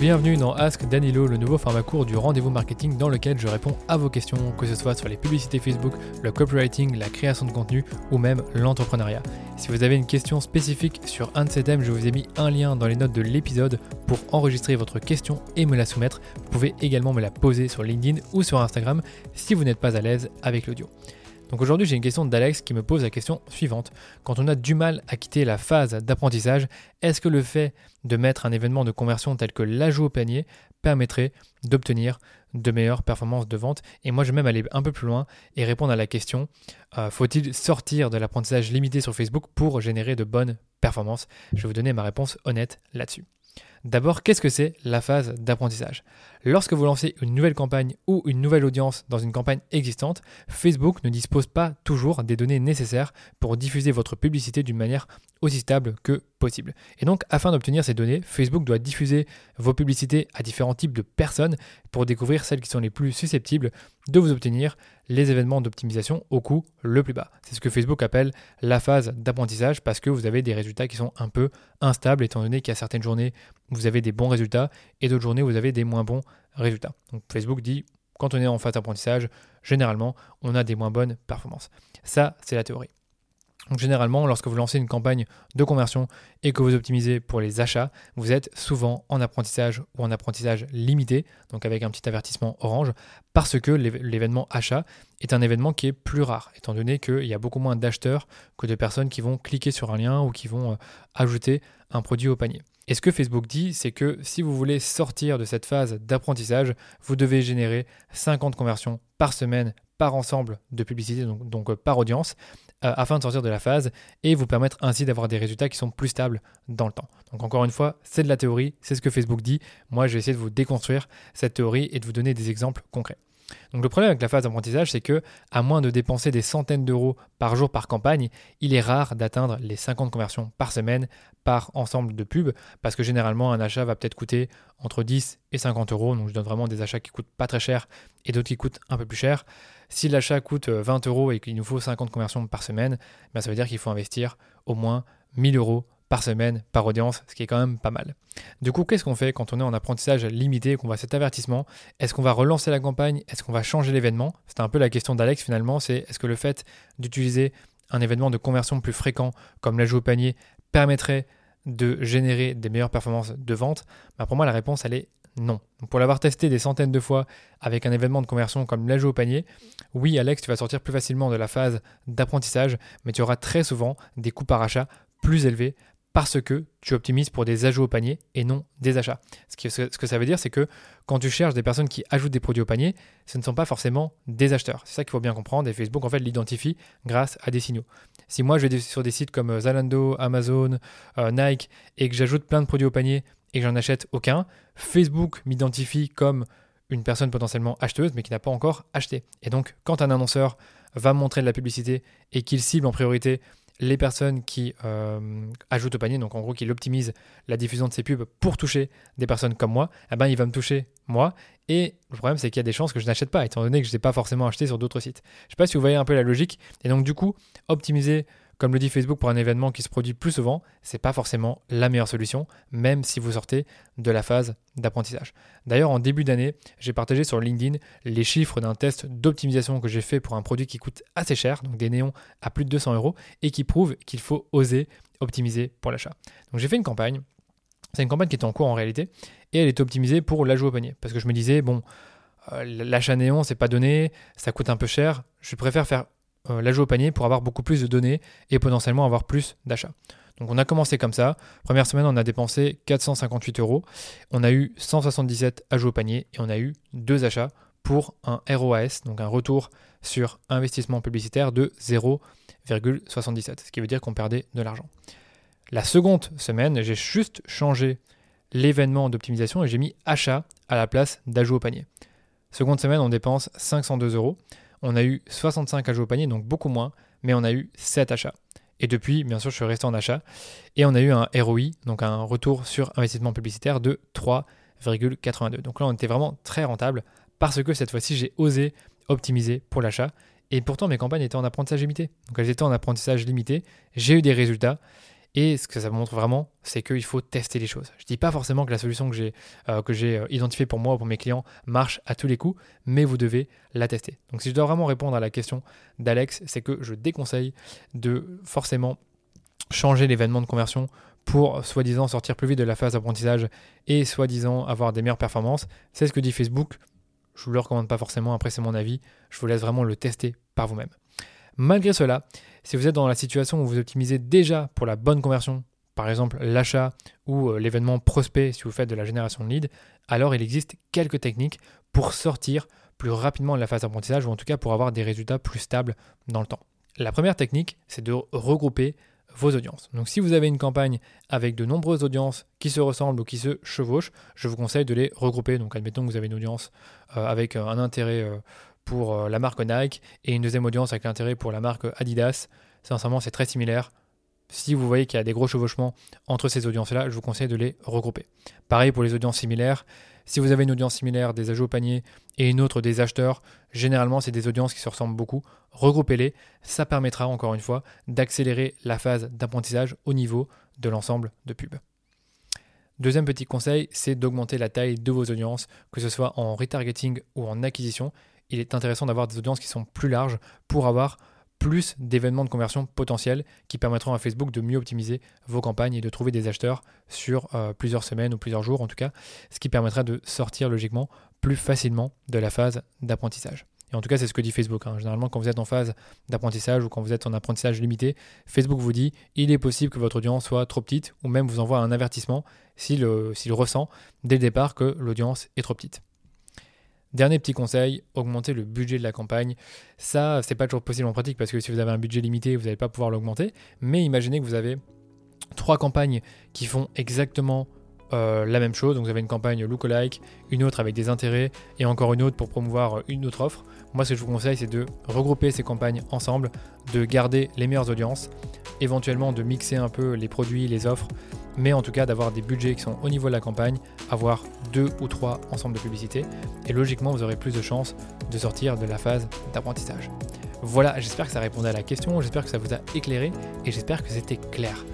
Bienvenue dans Ask Danilo, le nouveau format court du rendez-vous marketing dans lequel je réponds à vos questions, que ce soit sur les publicités Facebook, le copywriting, la création de contenu ou même l'entrepreneuriat. Si vous avez une question spécifique sur un de ces thèmes, je vous ai mis un lien dans les notes de l'épisode pour enregistrer votre question et me la soumettre. Vous pouvez également me la poser sur LinkedIn ou sur Instagram si vous n'êtes pas à l'aise avec l'audio. Donc aujourd'hui, j'ai une question d'Alex qui me pose la question suivante. Quand on a du mal à quitter la phase d'apprentissage, est-ce que le fait de mettre un événement de conversion tel que l'ajout au panier permettrait d'obtenir de meilleures performances de vente? Et moi, je vais même aller un peu plus loin et répondre à la question euh, faut-il sortir de l'apprentissage limité sur Facebook pour générer de bonnes performances? Je vais vous donner ma réponse honnête là-dessus. D'abord, qu'est-ce que c'est la phase d'apprentissage? Lorsque vous lancez une nouvelle campagne ou une nouvelle audience dans une campagne existante, Facebook ne dispose pas toujours des données nécessaires pour diffuser votre publicité d'une manière aussi stable que possible. Et donc, afin d'obtenir ces données, Facebook doit diffuser vos publicités à différents types de personnes pour découvrir celles qui sont les plus susceptibles de vous obtenir les événements d'optimisation au coût le plus bas. C'est ce que Facebook appelle la phase d'apprentissage parce que vous avez des résultats qui sont un peu instables étant donné qu'il y a certaines journées vous avez des bons résultats et d'autres journées vous avez des moins bons résultats. Donc Facebook dit quand on est en phase d'apprentissage, généralement, on a des moins bonnes performances. Ça, c'est la théorie. Généralement, lorsque vous lancez une campagne de conversion et que vous optimisez pour les achats, vous êtes souvent en apprentissage ou en apprentissage limité, donc avec un petit avertissement orange, parce que l'événement achat est un événement qui est plus rare, étant donné qu'il y a beaucoup moins d'acheteurs que de personnes qui vont cliquer sur un lien ou qui vont euh, ajouter un produit au panier. Et ce que Facebook dit, c'est que si vous voulez sortir de cette phase d'apprentissage, vous devez générer 50 conversions par semaine par ensemble de publicité, donc, euh, par audience, euh, afin de sortir de la phase et vous permettre ainsi d'avoir des résultats qui sont plus stables dans le temps. Donc encore une fois, c'est de la théorie, c'est ce que Facebook dit. Moi, je vais essayer de vous déconstruire cette théorie et de vous donner des exemples concrets. Donc le problème avec la phase d'apprentissage, c'est que à moins de dépenser des centaines d'euros par jour par campagne, il est rare d'atteindre les 50 conversions par semaine par ensemble de pubs, parce que généralement un achat va peut-être coûter entre 10 et 50 euros. Donc je donne vraiment des achats qui coûtent pas très cher et d'autres qui coûtent un peu plus cher. Si l'achat coûte 20 euros et qu'il nous faut 50 conversions par semaine, ben ça veut dire qu'il faut investir au moins 1000 euros par semaine, par audience, ce qui est quand même pas mal. Du coup, qu'est-ce qu'on fait quand on est en apprentissage limité qu'on voit cet avertissement? Est-ce qu'on va relancer la campagne? Est-ce qu'on va changer l'événement? C'était un peu la question d'Alex finalement, c'est est-ce que le fait d'utiliser un événement de conversion plus fréquent comme l'ajout au panier permettrait de générer des meilleures performances de vente? Bah, Pour moi, la réponse, elle est non. pour l'avoir testé des centaines de fois avec un événement de conversion comme l'ajout au panier, oui, Alex, tu vas sortir plus facilement de la phase d'apprentissage, mais tu auras très souvent des coûts par achat plus élevés parce que tu optimises pour des ajouts au panier et non des achats. Ce que, ça veut dire, c'est que quand tu cherches des personnes qui ajoutent des produits au panier, ce ne sont pas forcément des acheteurs. C'est ça qu'il faut bien comprendre et Facebook en fait l'identifie grâce à des signaux. Si moi je vais sur des sites comme euh, Zalando, Amazon, euh, Nike et que j'ajoute plein de produits au panier et que j'en achète aucun, Facebook m'identifie comme une personne potentiellement acheteuse mais qui n'a pas encore acheté. Et donc quand un annonceur va montrer de la publicité et qu'il cible en priorité les personnes qui euh, ajoutent au panier, donc en gros qui optimisent la diffusion de ces pubs pour toucher des personnes comme moi, eh ben il va me toucher moi. Et le problème c'est qu'il y a des chances que je n'achète pas, étant donné que je n'ai pas forcément acheté sur d'autres sites. Je ne sais pas si vous voyez un peu la logique. Et donc du coup, optimiser comme le dit Facebook pour un événement qui se produit plus souvent, c'est pas forcément la meilleure solution, même si vous sortez de la phase d'apprentissage. D'ailleurs, en début d'année, j'ai partagé sur LinkedIn les chiffres d'un test d'optimisation que j'ai fait pour un produit qui coûte assez cher, donc des néons à plus de 200 euros, et qui prouve qu'il faut oser optimiser pour l'achat. Donc j'ai fait une campagne. C'est une campagne qui est en cours en réalité, et elle est optimisée pour l'ajout au panier, parce que je me disais bon. Euh, l'achat néon, c'est pas donné, ça coûte un peu cher. Je préfère faire euh, l'ajout au panier pour avoir beaucoup plus de données et potentiellement avoir plus d'achats. Donc on a commencé comme ça. Première semaine, on a dépensé 458 euros. On a eu 177 ajouts au panier et on a eu deux achats pour un ROAS, donc un retour sur investissement publicitaire de 0,77, ce qui veut dire qu'on perdait de l'argent. La seconde semaine, j'ai juste changé l'événement d'optimisation et j'ai mis achat à la place d'ajout au panier. Seconde semaine, on dépense 502 euros on a eu 65 ajouts au panier, donc beaucoup moins, mais on a eu 7 achats. Et depuis, bien sûr, je suis resté en achat. Et on a eu un ROI, donc un retour sur investissement publicitaire de 3,82. Donc là, on était vraiment très rentable parce que cette fois-ci, j'ai osé optimiser pour l'achat. Et pourtant, mes campagnes étaient en apprentissage limité. Donc elles étaient en apprentissage limité. J'ai eu des résultats. Et ce que ça montre vraiment, c'est qu'il faut tester les choses. Je ne dis pas forcément que la solution que j'ai euh, euh, identifiée pour moi ou pour mes clients marche à tous les coups, mais vous devez la tester. Donc si je dois vraiment répondre à la question d'Alex, c'est que je déconseille de forcément changer l'événement de conversion pour soi-disant sortir plus vite de la phase d'apprentissage et soi-disant avoir des meilleures performances. C'est ce que dit Facebook. Je ne vous le recommande pas forcément, après c'est mon avis. Je vous laisse vraiment le tester par vous-même. Malgré cela, si vous êtes dans la situation où vous optimisez déjà pour la bonne conversion, par exemple l'achat ou euh, l'événement prospect si vous faites de la génération de leads, alors il existe quelques techniques pour sortir plus rapidement de la phase d'apprentissage ou en tout cas pour avoir des résultats plus stables dans le temps. La première technique, c'est de regrouper vos audiences. Donc si vous avez une campagne avec de nombreuses audiences qui se ressemblent ou qui se chevauchent, je vous conseille de les regrouper. Donc admettons que vous avez une audience euh, avec un intérêt pour euh, la marque Nike et une deuxième audience avec l'intérêt pour la marque Adidas. Sincèrement, c'est très similaire. Si vous voyez qu'il y a des gros chevauchements entre ces audiences-là, je vous conseille de les regrouper. Pareil pour les audiences similaires. Si vous avez une audience similaire des ajouts au panier et une autre des acheteurs, généralement c'est des audiences qui se ressemblent beaucoup. Regroupez-les, ça permettra encore une fois d'accélérer la phase d'apprentissage au niveau de l'ensemble de pubs. Deuxième petit conseil, c'est d'augmenter la taille de vos audiences, que ce soit en retargeting ou en acquisition il est intéressant d'avoir des audiences qui sont plus larges pour avoir plus d'événements de conversion potentiels qui permettront à Facebook de mieux optimiser vos campagnes et de trouver des acheteurs sur euh, plusieurs semaines ou plusieurs jours en tout cas, ce qui permettra de sortir logiquement plus facilement de la phase d'apprentissage. Et en tout cas, c'est ce que dit Facebook. Hein. Généralement, quand vous êtes en phase d'apprentissage ou quand vous êtes en apprentissage limité, Facebook vous dit il est possible que votre audience soit trop petite ou même vous envoie un avertissement s'il ressent dès le départ que l'audience est trop petite. Dernier petit conseil, augmenter le budget de la campagne. Ça, c'est pas toujours possible en pratique parce que si vous avez un budget limité, vous n'allez pas pouvoir l'augmenter. Mais imaginez que vous avez trois campagnes qui font exactement euh, la même chose. Donc vous avez une campagne lookalike, une autre avec des intérêts et encore une autre pour promouvoir une autre offre. Moi, ce que je vous conseille, c'est de regrouper ces campagnes ensemble, de garder les meilleures audiences, éventuellement de mixer un peu les produits, les offres, mais en tout cas d'avoir des budgets qui sont au niveau de la campagne, avoir deux ou trois ensembles de publicités, et logiquement, vous aurez plus de chances de sortir de la phase d'apprentissage. Voilà, j'espère que ça répondait à la question, j'espère que ça vous a éclairé, et j'espère que c'était clair.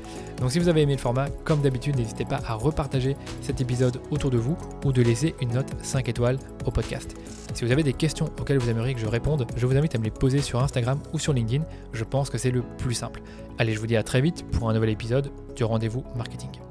Donc si vous avez aimé le format, comme d'habitude, n'hésitez pas à repartager cet épisode autour de vous ou de laisser une note 5 étoiles au podcast. Si vous avez des questions auxquelles vous aimeriez que je réponde, je vous invite à me les poser sur Instagram ou sur LinkedIn. Je pense que c'est le plus simple. Allez, je vous dis à très vite pour un nouvel épisode du rendez-vous marketing.